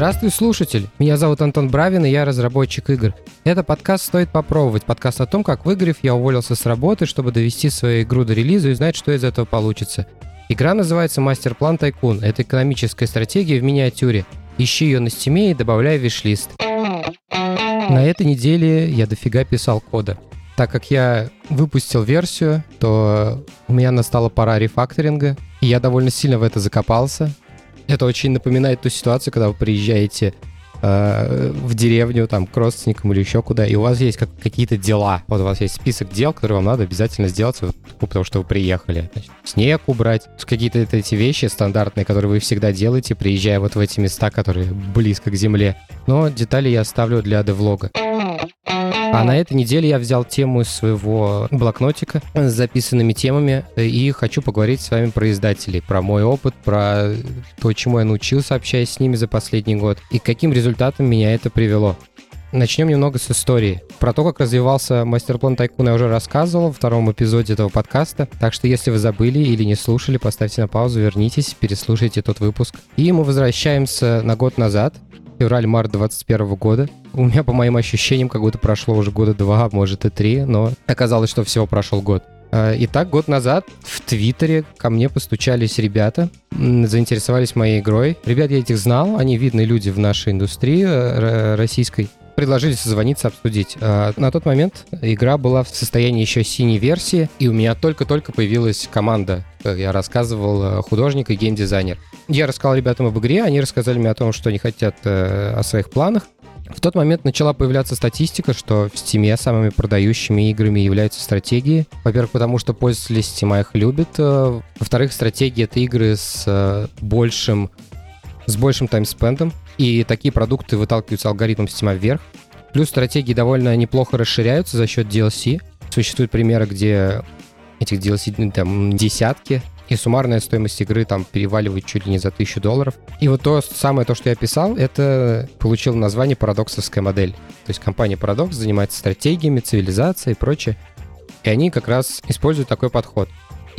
Здравствуй, слушатель! Меня зовут Антон Бравин, и я разработчик игр. Это подкаст «Стоит попробовать», подкаст о том, как выгорев, я уволился с работы, чтобы довести свою игру до релиза и узнать, что из этого получится. Игра называется «Masterplan Tycoon». Это экономическая стратегия в миниатюре. Ищи ее на стиме и добавляй в wishlist. На этой неделе я дофига писал кода. Так как я выпустил версию, то у меня настала пора рефакторинга, и я довольно сильно в это закопался. Это очень напоминает ту ситуацию, когда вы приезжаете э, в деревню, там, к родственникам или еще куда, и у вас есть как, какие-то дела. Вот у вас есть список дел, которые вам надо обязательно сделать, потому что вы приехали. Значит, снег убрать, какие-то эти вещи стандартные, которые вы всегда делаете, приезжая вот в эти места, которые близко к земле. Но детали я оставлю для девлога. А на этой неделе я взял тему из своего блокнотика с записанными темами и хочу поговорить с вами про издателей, про мой опыт, про то, чему я научился, общаясь с ними за последний год, и к каким результатам меня это привело. Начнем немного с истории. Про то, как развивался мастер-план Тайкуна я уже рассказывал во втором эпизоде этого подкаста, так что если вы забыли или не слушали, поставьте на паузу, вернитесь, переслушайте тот выпуск. И мы возвращаемся на год назад, февраль-март 2021 года. У меня, по моим ощущениям, как будто прошло уже года два, может и три, но оказалось, что всего прошел год. А, Итак, год назад в Твиттере ко мне постучались ребята, заинтересовались моей игрой. Ребят, я этих знал, они видные люди в нашей индустрии э, российской. Предложили созвониться, обсудить. А, на тот момент игра была в состоянии еще синей версии, и у меня только-только появилась команда. Я рассказывал э, художник и геймдизайнер. Я рассказал ребятам об игре, они рассказали мне о том, что они хотят э, о своих планах. В тот момент начала появляться статистика, что в Steam самыми продающими играми являются стратегии. Во-первых, потому что пользователи Steam их любят. Э, во-вторых, стратегии — это игры с большим, с большим таймспендом, и такие продукты выталкиваются алгоритмом Steam вверх. Плюс стратегии довольно неплохо расширяются за счет DLC. Существуют примеры, где этих DLC там десятки, и суммарная стоимость игры там переваливает чуть ли не за тысячу долларов. И вот то самое, то, что я писал, это получил название парадоксовская модель. То есть компания Paradox занимается стратегиями, цивилизацией и прочее. И они как раз используют такой подход.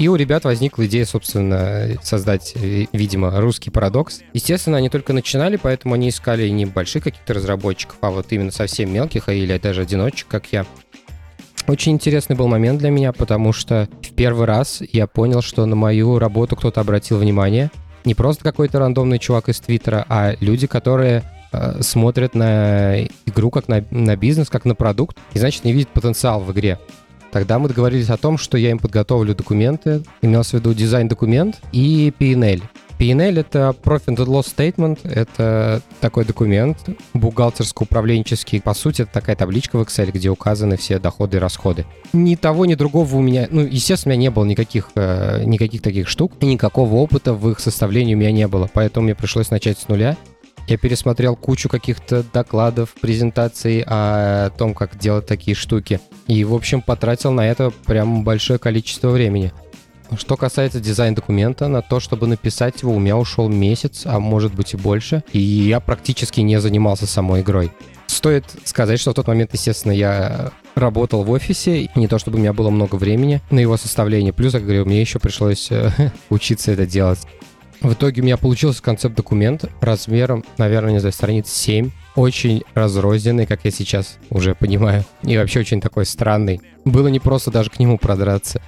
И у ребят возникла идея, собственно, создать, видимо, русский парадокс. Естественно, они только начинали, поэтому они искали не больших каких-то разработчиков, а вот именно совсем мелких, а или даже одиночек, как я. Очень интересный был момент для меня, потому что в первый раз я понял, что на мою работу кто-то обратил внимание. Не просто какой-то рандомный чувак из Твиттера, а люди, которые э, смотрят на игру как на, на бизнес, как на продукт, и значит не видят потенциал в игре. Тогда мы договорились о том, что я им подготовлю документы, имелся в виду дизайн-документ и P&L. P&L — это Profit and Loss Statement, это такой документ бухгалтерско-управленческий. По сути, это такая табличка в Excel, где указаны все доходы и расходы. Ни того, ни другого у меня, ну, естественно, у меня не было никаких, э, никаких таких штук, и никакого опыта в их составлении у меня не было, поэтому мне пришлось начать с нуля. Я пересмотрел кучу каких-то докладов, презентаций о том, как делать такие штуки. И, в общем, потратил на это прям большое количество времени. Что касается дизайн-документа, на то, чтобы написать его, у меня ушел месяц, а может быть и больше. И я практически не занимался самой игрой. Стоит сказать, что в тот момент, естественно, я работал в офисе, не то чтобы у меня было много времени на его составление. Плюс, как говорю, мне еще пришлось э, учиться это делать. В итоге у меня получился концепт-документ размером, наверное, не знаю, страниц 7. Очень разрозненный, как я сейчас уже понимаю. И вообще очень такой странный. Было не просто даже к нему продраться.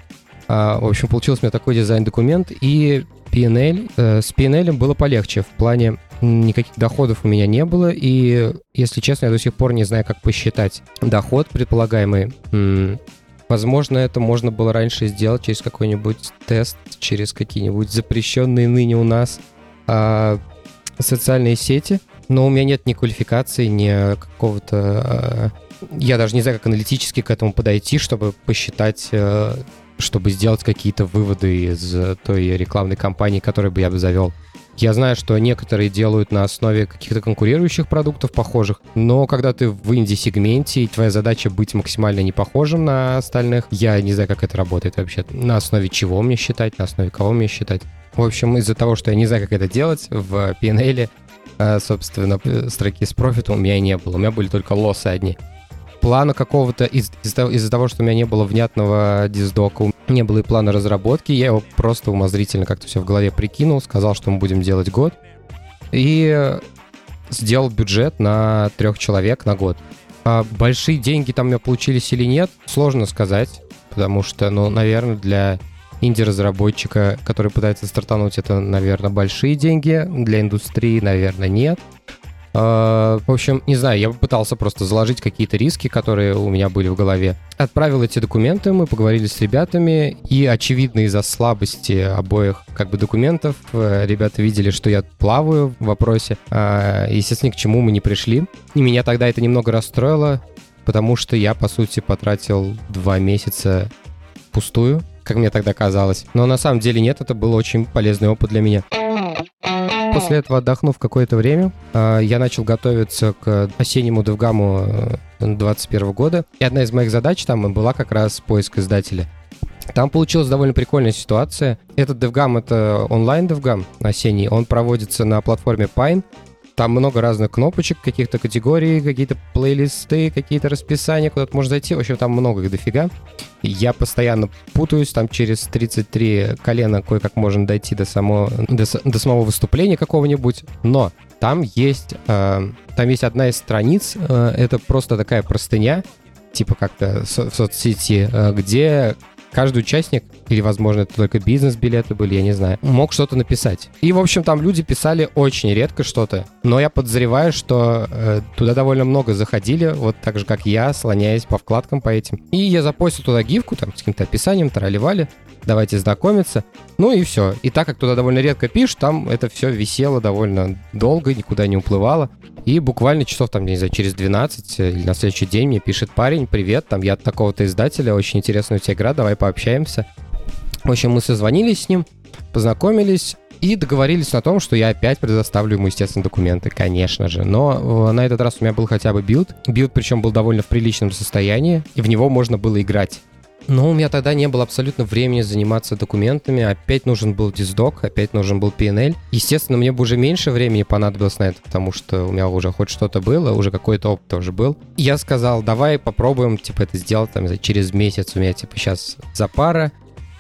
А, в общем, получился у меня такой дизайн-документ, и PNL, э, с PNL было полегче в плане никаких доходов у меня не было, и, если честно, я до сих пор не знаю, как посчитать доход предполагаемый. Возможно, это можно было раньше сделать через какой-нибудь тест, через какие-нибудь запрещенные ныне у нас а, социальные сети, но у меня нет ни квалификации, ни какого-то... А, я даже не знаю, как аналитически к этому подойти, чтобы посчитать а, чтобы сделать какие-то выводы из той рекламной кампании, которую бы я бы завел. Я знаю, что некоторые делают на основе каких-то конкурирующих продуктов похожих, но когда ты в инди-сегменте, и твоя задача быть максимально не похожим на остальных, я не знаю, как это работает вообще. На основе чего мне считать, на основе кого мне считать. В общем, из-за того, что я не знаю, как это делать, в PNL, э, собственно, строки с профитом у меня не было. У меня были только лосы одни плана какого-то из- из- из-за того, что у меня не было внятного диздока, не было и плана разработки, я его просто умозрительно как-то все в голове прикинул, сказал, что мы будем делать год. И сделал бюджет на трех человек на год. А большие деньги там у меня получились или нет, сложно сказать, потому что, ну, наверное, для инди-разработчика, который пытается стартануть, это, наверное, большие деньги. Для индустрии, наверное, нет. А, в общем, не знаю, я пытался просто заложить какие-то риски, которые у меня были в голове. Отправил эти документы, мы поговорили с ребятами, и, очевидно, из-за слабости обоих как бы документов, э, ребята видели, что я плаваю в вопросе. А, естественно, к чему мы не пришли. И меня тогда это немного расстроило, потому что я, по сути, потратил два месяца пустую, как мне тогда казалось. Но на самом деле нет, это был очень полезный опыт для меня. После этого, отдохнув какое-то время, а, я начал готовиться к осеннему DevGam 2021 года. И одна из моих задач там была как раз поиск издателя. Там получилась довольно прикольная ситуация. Этот DevGam — это онлайн DevGam осенний. Он проводится на платформе Pine. Там много разных кнопочек, каких-то категорий, какие-то плейлисты, какие-то расписания, куда-то можно зайти. В общем, там много их дофига. Я постоянно путаюсь, там через 33 колена кое-как можно дойти до, само, до, до самого выступления какого-нибудь. Но там есть, э, там есть одна из страниц, э, это просто такая простыня, типа как-то в соцсети, э, где каждый участник, или, возможно, это только бизнес-билеты были, я не знаю, мог что-то написать. И, в общем, там люди писали очень редко что-то, но я подозреваю, что э, туда довольно много заходили, вот так же, как я, слоняясь по вкладкам по этим. И я запостил туда гифку, там, с каким-то описанием, тролливали, давайте знакомиться. Ну и все. И так как туда довольно редко пишешь, там это все висело довольно долго, никуда не уплывало. И буквально часов там, не знаю, через 12 э, или на следующий день мне пишет парень, привет, там я от такого-то издателя, очень интересная у тебя игра, давай пообщаемся. В общем, мы созвонились с ним, познакомились, и договорились на том, что я опять предоставлю ему, естественно, документы, конечно же. Но э, на этот раз у меня был хотя бы build. Build, причем, был довольно в приличном состоянии, и в него можно было играть. Но у меня тогда не было абсолютно времени заниматься документами. Опять нужен был диздок, опять нужен был PNL. Естественно, мне бы уже меньше времени понадобилось на это, потому что у меня уже хоть что-то было, уже какой-то опыт тоже был. Я сказал, давай попробуем, типа, это сделать там через месяц. У меня, типа, сейчас за пара.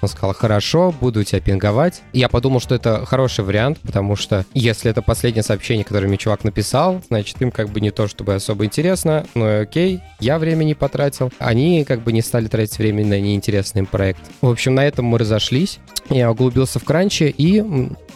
Он сказал, хорошо, буду тебя пинговать. Я подумал, что это хороший вариант, потому что если это последнее сообщение, которое мне чувак написал, значит, им как бы не то чтобы особо интересно, но окей, я время не потратил. Они как бы не стали тратить время на неинтересный им проект. В общем, на этом мы разошлись. Я углубился в crunch е, и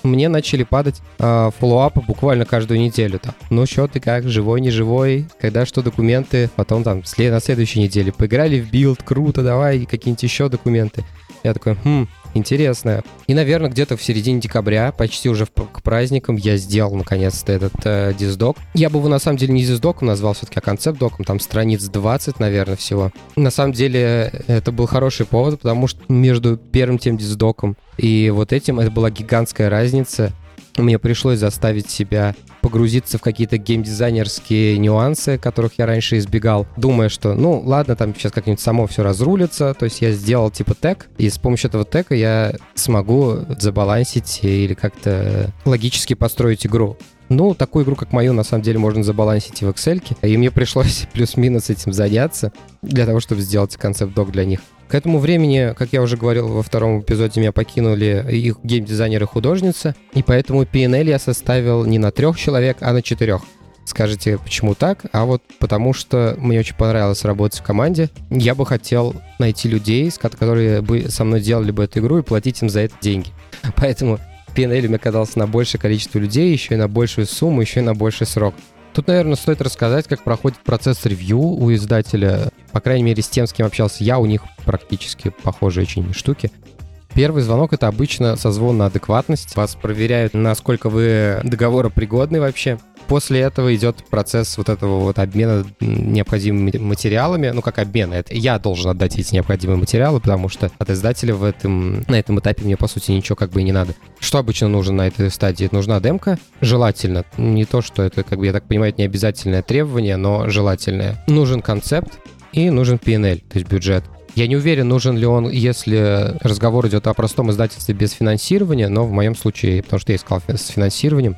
мне начали падать э, follow-up ы буквально каждую неделю. Там. Ну что ты как, живой, не живой, когда что документы, потом там на следующей неделе поиграли в build, круто, давай какие-нибудь еще документы. Я такой, хм, интересно. И, наверное, где-то в середине декабря, почти уже к праздникам, я сделал наконец-то этот э, диздок. Я бы его на самом деле не диздоком назвал все-таки, а концепт-доком. Там страниц 20, наверное, всего. На самом деле это был хороший повод, потому что между первым тем диздоком и вот этим это была гигантская разница. Мне пришлось заставить себя погрузиться в какие-то геймдизайнерские нюансы, которых я раньше избегал, думая, что, ну, ладно, там сейчас как-нибудь само все разрулится, то есть я сделал типа тег, и с помощью этого тега я смогу забалансить или как-то логически построить игру. Ну, такую игру, как мою, на самом деле можно забалансить и в Excel, и мне пришлось плюс-минус этим заняться для того, чтобы сделать концепт-док для них. К этому времени, как я уже говорил во втором эпизоде, меня покинули их геймдизайнер и художница, и поэтому PNL я составил не на трех человек, а на четырех. Скажете, почему так? А вот потому что мне очень понравилось работать в команде. Я бы хотел найти людей, которые бы со мной делали бы эту игру и платить им за это деньги. Поэтому PNL мне казался на большее количество людей, еще и на большую сумму, еще и на больший срок. Тут, наверное, стоит рассказать, как проходит процесс ревью у издателя. По крайней мере, с тем, с кем общался я, у них практически похожие очень штуки. Первый звонок — это обычно созвон на адекватность. Вас проверяют, насколько вы договоропригодны вообще. После этого идет процесс вот этого вот обмена необходимыми материалами. Ну, как обмен. Это я должен отдать эти необходимые материалы, потому что от издателя в этом, на этом этапе мне, по сути, ничего как бы и не надо. Что обычно нужно на этой стадии? Нужна демка. Желательно. Не то, что это, как бы, я так понимаю, это не обязательное требование, но желательное. Нужен концепт и нужен PNL, то есть бюджет. Я не уверен, нужен ли он, если разговор идет о простом издательстве без финансирования, но в моем случае, потому что я искал с финансированием,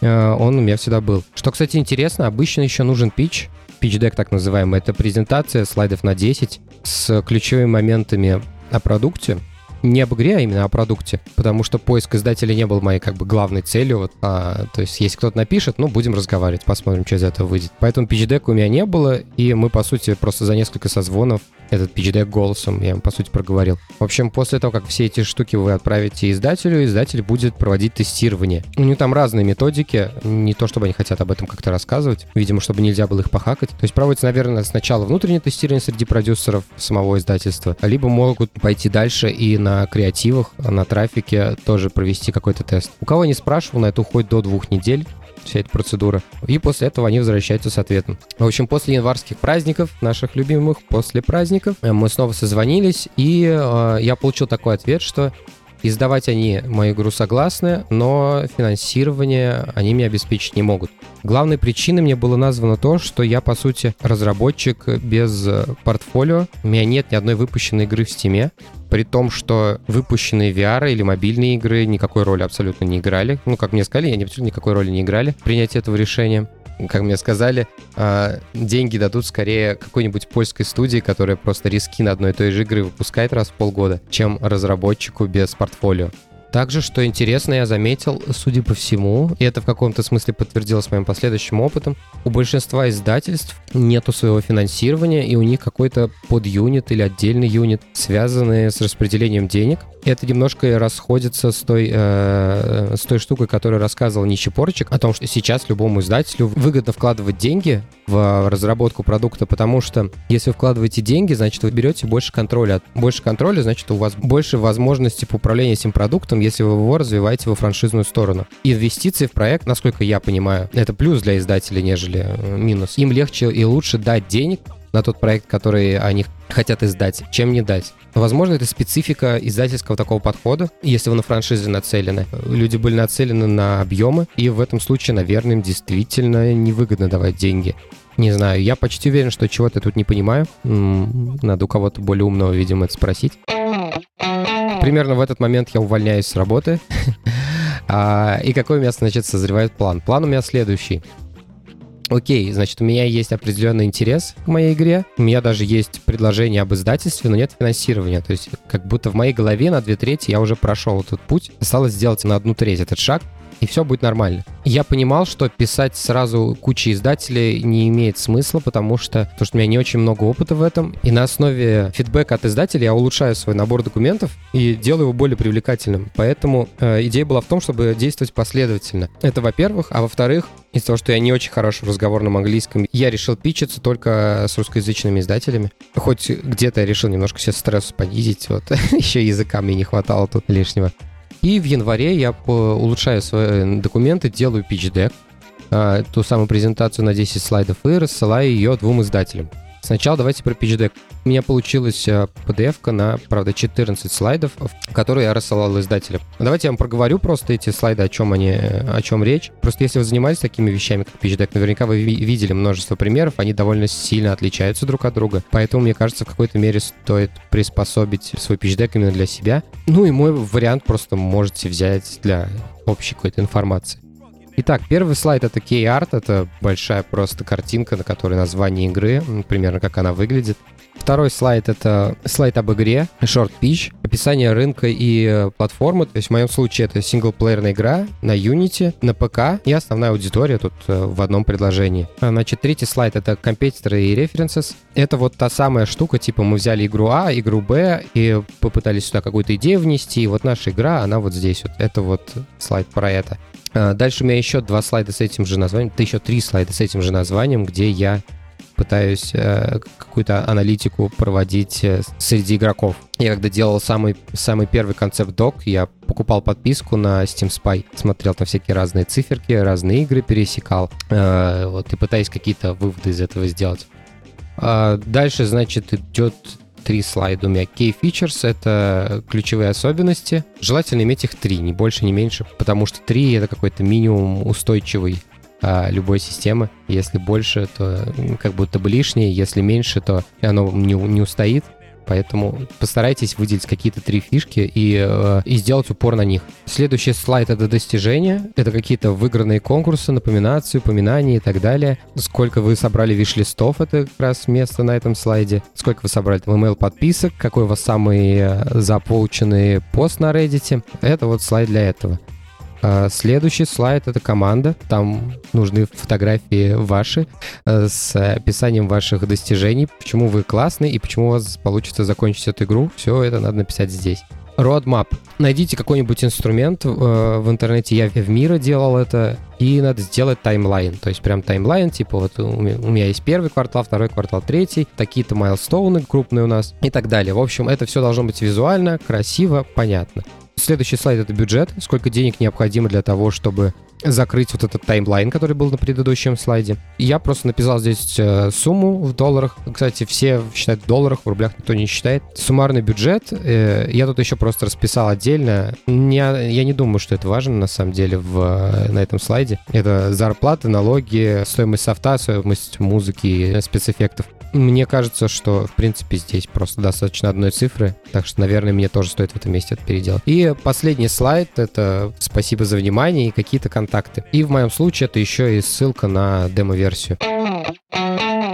он у меня всегда был. Что, кстати, интересно, обычно еще нужен пич, пич-дек так называемый. Это презентация слайдов на 10 с ключевыми моментами о продукте. Не об игре, а именно о продукте, потому что поиск издателя не был моей как бы главной целью. Вот, а, то есть, если кто-то напишет, ну, будем разговаривать, посмотрим, что из этого выйдет. Поэтому pitch у меня не было, и мы, по сути, просто за несколько созвонов этот pitch голосом, я вам, по сути, проговорил. В общем, после того, как все эти штуки вы отправите издателю, издатель будет проводить тестирование. У них там разные методики, не то чтобы они хотят об этом как-то рассказывать, видимо, чтобы нельзя было их похакать. То есть проводится, наверное, сначала внутреннее тестирование среди продюсеров самого издательства, либо могут пойти дальше и на креативах, на трафике тоже провести какой-то тест. У кого не спрашивал, на это уходит до двух недель вся эта процедура. И после этого они возвращаются с ответом. В общем, после январских праздников, наших любимых, после праздников, э, мы снова созвонились, и э, я получил такой ответ, что Издавать они мою игру согласны, но финансирование они мне обеспечить не могут. Главной причиной мне было названо то, что я, по сути, разработчик без э, портфолио. У меня нет ни одной выпущенной игры в Steam, при том, что выпущенные VR или мобильные игры никакой роли абсолютно не играли. Ну, как мне сказали, они абсолютно никакой роли не играли в принятии этого решения как мне сказали, а, деньги дадут скорее какой-нибудь польской студии, которая просто риски на одной и той же игры выпускает раз в полгода, чем разработчику без портфолио. Также, что интересно, я заметил, судя по всему, и это в каком-то смысле подтвердилось моим последующим опытом, у большинства издательств нету своего финансирования, и у них какой-то подюнит или отдельный юнит, связанный с распределением денег. Это немножко расходится с той, э, с той штукой, которую рассказывал Нищепорчик, о том, что сейчас любому издателю выгодно вкладывать деньги в разработку продукта, потому что если вы вкладываете деньги, значит, вы берете больше контроля. Больше контроля, значит, у вас больше возможностей по управлению этим продуктом, если вы его развиваете во франшизную сторону. Инвестиции в проект, насколько я понимаю, это плюс для издателей, нежели э, минус. Им легче и лучше дать денег на тот проект, который они хотят издать, чем не дать. Возможно, это специфика издательского такого подхода, если вы на франшизе нацелены. Люди были нацелены на объемы, и в этом случае, наверное, им действительно невыгодно давать деньги. Не знаю, я почти уверен, что чего-то тут не понимаю. Надо у кого-то более умного, видимо, это спросить. Примерно в этот момент я увольняюсь с работы. А, и какой у меня, значит, созревает план? План у меня следующий. Окей, значит, у меня есть определенный интерес к моей игре. У меня даже есть предложение об издательстве, но нет финансирования. То есть как будто в моей голове на две трети я уже прошел этот путь. Осталось сделать на одну треть этот шаг и все будет нормально. Я понимал, что писать сразу куче издателей не имеет смысла, потому что, потому что у меня не очень много опыта в этом, и на основе фидбэка от издателей я улучшаю свой набор документов и делаю его более привлекательным. Поэтому э, идея была в том, чтобы действовать последовательно. Это во-первых, а во-вторых, из-за того, что я не очень хорош в разговорном английском, я решил пичиться только с русскоязычными издателями. Хоть где-то я решил немножко себе стресс понизить, вот еще языка мне не хватало тут лишнего. И в январе я улучшаю свои документы, делаю pitch deck, а, ту самую презентацию на 10 слайдов и рассылаю ее двум издателям. Сначала давайте про pitch deck. У меня получилась PDF на, правда, 14 слайдов, которые я рассылал издателям. Давайте я вам проговорю просто эти слайды, о чем они, о чем речь. Просто если вы занимались такими вещами, как pitch deck, наверняка вы видели множество примеров, они довольно сильно отличаются друг от друга. Поэтому, мне кажется, в какой-то мере стоит приспособить свой pitch deck именно для себя. Ну и мой вариант просто можете взять для общей какой-то информации. Итак, первый слайд это art, это большая просто картинка, на которой название игры, примерно как она выглядит. Второй слайд — это слайд об игре, short pitch, описание рынка и э, платформы. То есть в моем случае это синглплеерная игра на Unity, на ПК и основная аудитория тут э, в одном предложении. А, значит, третий слайд — это компьютеры и references. Это вот та самая штука, типа мы взяли игру А, игру Б и попытались сюда какую-то идею внести, и вот наша игра, она вот здесь вот. Это вот слайд про это. А, дальше у меня еще два слайда с этим же названием, это еще три слайда с этим же названием, где я пытаюсь э, какую-то аналитику проводить э, среди игроков. Я когда делал самый, самый первый концепт-док, я покупал подписку на Steam Spy, смотрел там всякие разные циферки, разные игры пересекал, э, вот, и пытаясь какие-то выводы из этого сделать. А дальше, значит, идет три слайда у меня. Key Features — это ключевые особенности. Желательно иметь их три, не больше, не меньше, потому что три — это какой-то минимум устойчивый а, любой системы. Если больше, то как будто бы лишнее, если меньше, то оно не, не устоит. Поэтому постарайтесь выделить какие-то три фишки и, э, и сделать упор на них. Следующий слайд — это достижения. Это какие-то выигранные конкурсы, напоминации, упоминания и так далее. Сколько вы собрали виш-листов — это как раз место на этом слайде. Сколько вы собрали там email подписок, какой у вас самый э, запоученный пост на Reddit. Это вот слайд для этого. А, следующий слайд — это команда. Там нужны фотографии ваши э, с описанием ваших достижений, почему вы классный и почему у вас получится закончить эту игру. Все это надо написать здесь. Roadmap. Найдите какой-нибудь инструмент э, в интернете, я в мира делал это, и надо сделать таймлайн. То есть прям таймлайн, типа вот у меня есть первый квартал, второй квартал, третий, такие-то майлстоуны крупные у нас и так далее. В общем, это все должно быть визуально, красиво, понятно. Следующий слайд — это бюджет. Сколько денег необходимо для того, чтобы закрыть вот этот таймлайн, который был на предыдущем слайде. Я просто написал здесь э, сумму в долларах. Кстати, все считают в долларах, в рублях никто не считает. Суммарный бюджет. Э, я тут еще просто расписал отдельно. Не, я не думаю, что это важно на самом деле в, э, на этом слайде. Это зарплаты, налоги, стоимость софта, стоимость музыки, спецэффектов. Мне кажется, что, в принципе, здесь просто достаточно одной цифры, так что, наверное, мне тоже стоит в этом месте это переделать. И последний слайд — это спасибо за внимание и какие-то контакты. И в моем случае это еще и ссылка на демо-версию.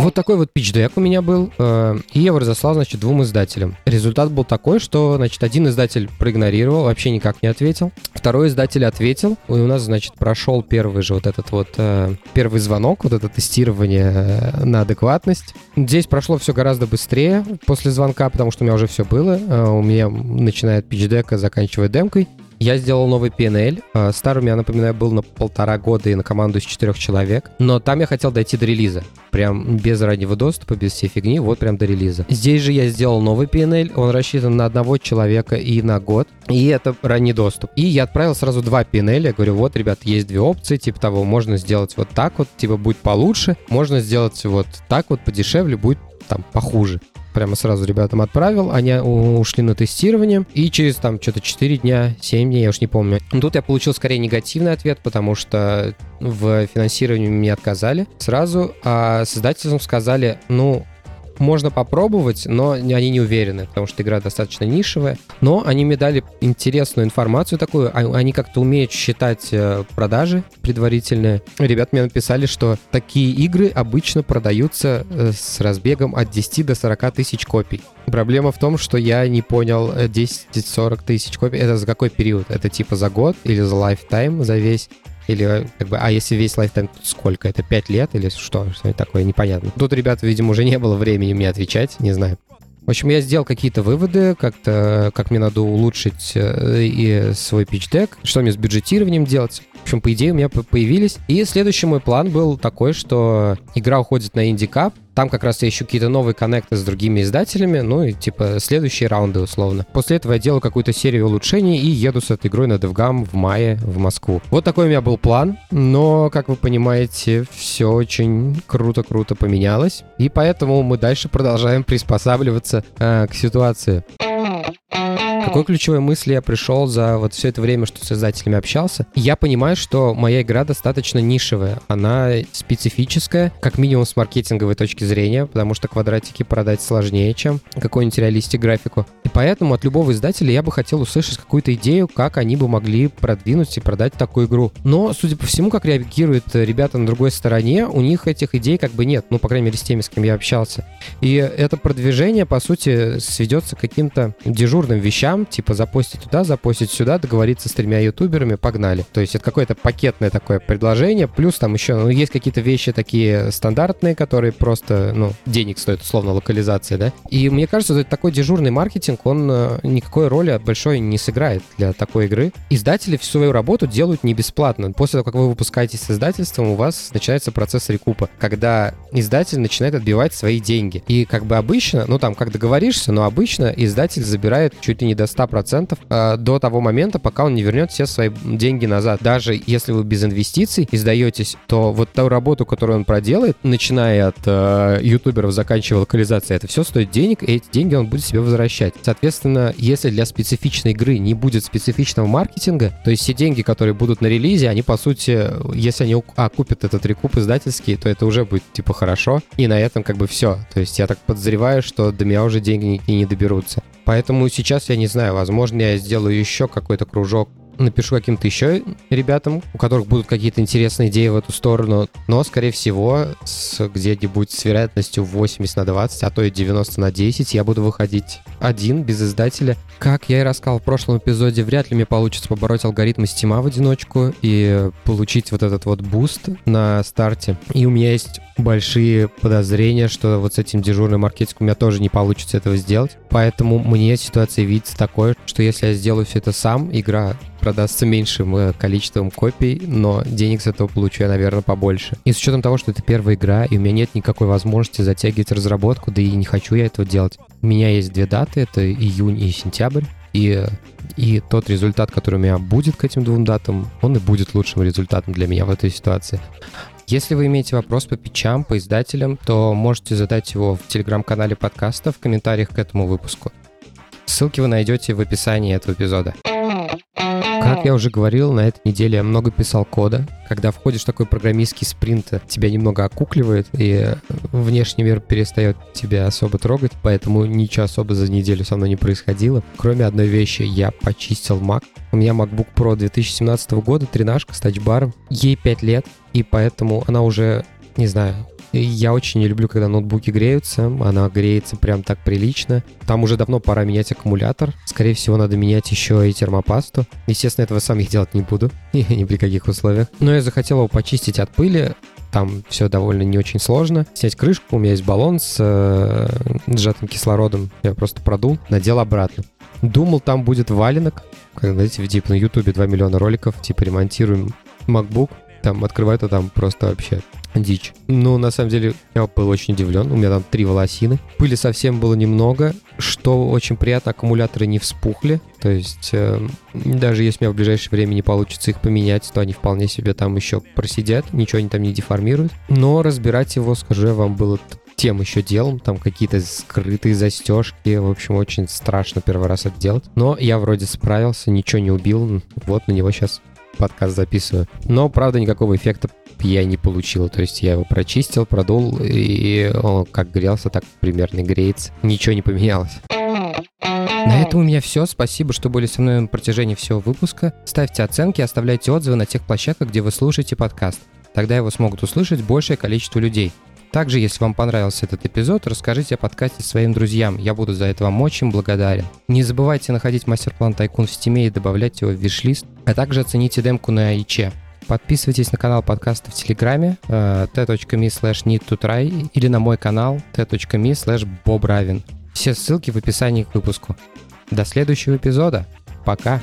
Вот такой вот pitch-дек у меня был, э, и я его разослал, значит, двум издателям. Результат был такой, что, значит, один издатель проигнорировал, вообще никак не ответил. Второй издатель ответил, и у нас, значит, прошел первый же вот этот вот э, первый звонок, вот это тестирование э, на адекватность. Здесь прошло все гораздо быстрее после звонка, потому что у меня уже все было. У меня начинает pitch-дека, заканчивая демкой. Я сделал новый PNL. А, старый у меня, напоминаю, был на полтора года и на команду из четырех человек. Но там я хотел дойти до релиза. Прям без раннего доступа, без всей фигни, вот прям до релиза. Здесь же я сделал новый PNL. Он рассчитан на одного человека и на год. И это ранний доступ. И я отправил сразу два PNL. Я говорю, вот, ребят, есть две опции. Типа того, можно сделать вот так вот, типа будет получше. Можно сделать вот так вот, подешевле, будет там похуже прямо сразу ребятам отправил, они ушли на тестирование, и через там что-то 4 дня, 7 дней, я уж не помню. Тут я получил скорее негативный ответ, потому что в финансировании мне отказали сразу, а создателям сказали, ну, можно попробовать, но они не уверены, потому что игра достаточно нишевая. Но они мне дали интересную информацию такую. А, они как-то умеют считать э, продажи предварительные. Ребят мне написали, что такие игры обычно продаются э, с разбегом от 10 до 40 тысяч копий. Проблема в том, что я не понял 10-40 э, тысяч копий. Это за какой период? Это типа за год или за lifetime, за весь? Или, как бы, а если весь лайфтайм, сколько? Это 5 лет или что? Что такое? Непонятно. Тут, ребята, видимо, уже не было времени мне отвечать, не знаю. В общем, я сделал какие-то выводы, как-то, как мне надо улучшить э, и свой pitch-дек, что мне с бюджетированием делать. В общем, по идее, у меня появились. И следующий мой план был такой, что игра уходит на Cup, там как раз я ищу какие-то новые коннекты с другими издателями, ну и типа следующие раунды условно. После этого я делаю какую-то серию улучшений и еду с этой игрой на DevGam в мае в Москву. Вот такой у меня был план, но, как вы понимаете, все очень круто-круто поменялось, и поэтому мы дальше продолжаем приспосабливаться э, к ситуации какой ключевой мысли я пришел за вот все это время, что с издателями общался? Я понимаю, что моя игра достаточно нишевая. Она специфическая, как минимум с маркетинговой точки зрения, потому что квадратики продать сложнее, чем какой-нибудь реалистик графику. И поэтому от любого издателя я бы хотел услышать какую-то идею, как они бы могли продвинуть и продать такую игру. Но, судя по всему, как реагируют ребята на другой стороне, у них этих идей как бы нет. Ну, по крайней мере, с теми, с кем я общался. И это продвижение, по сути, сведется к каким-то дежурным вещам, там, типа запостить туда, запостить сюда, договориться с тремя ютуберами, погнали. То есть это какое-то пакетное такое предложение, плюс там еще, ну, есть какие-то вещи такие стандартные, которые просто, ну, денег стоят, условно, локализация, да. И мне кажется, что такой дежурный маркетинг, он э, никакой роли большой не сыграет для такой игры. Издатели всю свою работу делают не бесплатно. После того, как вы выпускаетесь с издательством, у вас начинается процесс рекупа, когда издатель начинает отбивать свои деньги. И как бы обычно, ну там как договоришься, но обычно издатель забирает чуть ли не до 100% э, до того момента, пока он не вернет все свои деньги назад. Даже если вы без инвестиций издаетесь, то вот ту работу, которую он проделает, начиная от э, ютуберов, заканчивая локализацией, это все стоит денег, и эти деньги он будет себе возвращать. Соответственно, если для специфичной игры не будет специфичного маркетинга, то есть все деньги, которые будут на релизе, они, по сути, если они окупят этот рекуп издательский, то это уже будет, типа, хорошо. И на этом как бы все. То есть я так подозреваю, что до меня уже деньги не доберутся. Поэтому сейчас я не знаю, возможно, я сделаю еще какой-то кружок напишу каким-то еще ребятам, у которых будут какие-то интересные идеи в эту сторону, но, скорее всего, с где-нибудь с вероятностью 80 на 20, а то и 90 на 10 я буду выходить один, без издателя. Как я и рассказал в прошлом эпизоде, вряд ли мне получится побороть алгоритмы стима в одиночку и получить вот этот вот boost на старте. И у меня есть большие подозрения, что вот с этим дежурным маркетингом у меня тоже не получится этого сделать. Поэтому мне ситуация видится такой, что если я сделаю все это сам, игра продастся меньшим э, количеством копий, но денег с этого получу я, наверное, побольше. И с учетом того, что это первая игра, и у меня нет никакой возможности затягивать разработку, да и не хочу я этого делать. У меня есть две даты, это июнь и сентябрь, и, и тот результат, который у меня будет к этим двум датам, он и будет лучшим результатом для меня в этой ситуации. Если вы имеете вопрос по печам, по издателям, то можете задать его в телеграм-канале подкаста в комментариях к этому выпуску. Ссылки вы найдете в описании этого эпизода. Как я уже говорил, на этой неделе я много писал кода. Когда входишь в такой программистский спринт, тебя немного окукливает, и внешний мир перестает тебя особо трогать, поэтому ничего особо за неделю со мной не происходило. Кроме одной вещи, я почистил Mac. У меня MacBook Pro 2017 года, тренажка с тачбаром. Ей 5 лет, и поэтому она уже, не знаю, я очень не люблю, когда ноутбуки греются. Она греется прям так прилично. Там уже давно пора менять аккумулятор. Скорее всего, надо менять еще и термопасту. Естественно, этого сам я делать не буду. ни при каких условиях. Но я захотел его почистить от пыли. Там все довольно не очень сложно. Снять крышку. У меня есть баллон с э, сжатым кислородом. Я просто продул, надел обратно. Думал, там будет валенок. Как, знаете, типа на ютубе 2 миллиона роликов. Типа ремонтируем MacBook. Там открывают, а там просто вообще дичь. Ну, на самом деле, я был очень удивлен. У меня там три волосины. Пыли совсем было немного, что очень приятно, аккумуляторы не вспухли. То есть, э, даже если у меня в ближайшее время не получится их поменять, то они вполне себе там еще просидят, ничего они там не деформируют. Но разбирать его, скажу я вам, было тем еще делом, там какие-то скрытые застежки, в общем, очень страшно первый раз это делать. Но я вроде справился, ничего не убил, вот на него сейчас подкаст записываю. Но, правда, никакого эффекта я не получил. То есть я его прочистил, продул, и он как грелся, так примерно греется. Ничего не поменялось. На этом у меня все. Спасибо, что были со мной на протяжении всего выпуска. Ставьте оценки, оставляйте отзывы на тех площадках, где вы слушаете подкаст. Тогда его смогут услышать большее количество людей. Также, если вам понравился этот эпизод, расскажите о подкасте своим друзьям. Я буду за это вам очень благодарен. Не забывайте находить Master Plan Tycoon в Steam е и добавлять его в wishlist, а также оцените демку на itch. Подписывайтесь на канал подкаста в Телеграме э, t.me slash need или на мой канал t.me slash bobravin. Все ссылки в описании к выпуску. До следующего эпизода. Пока.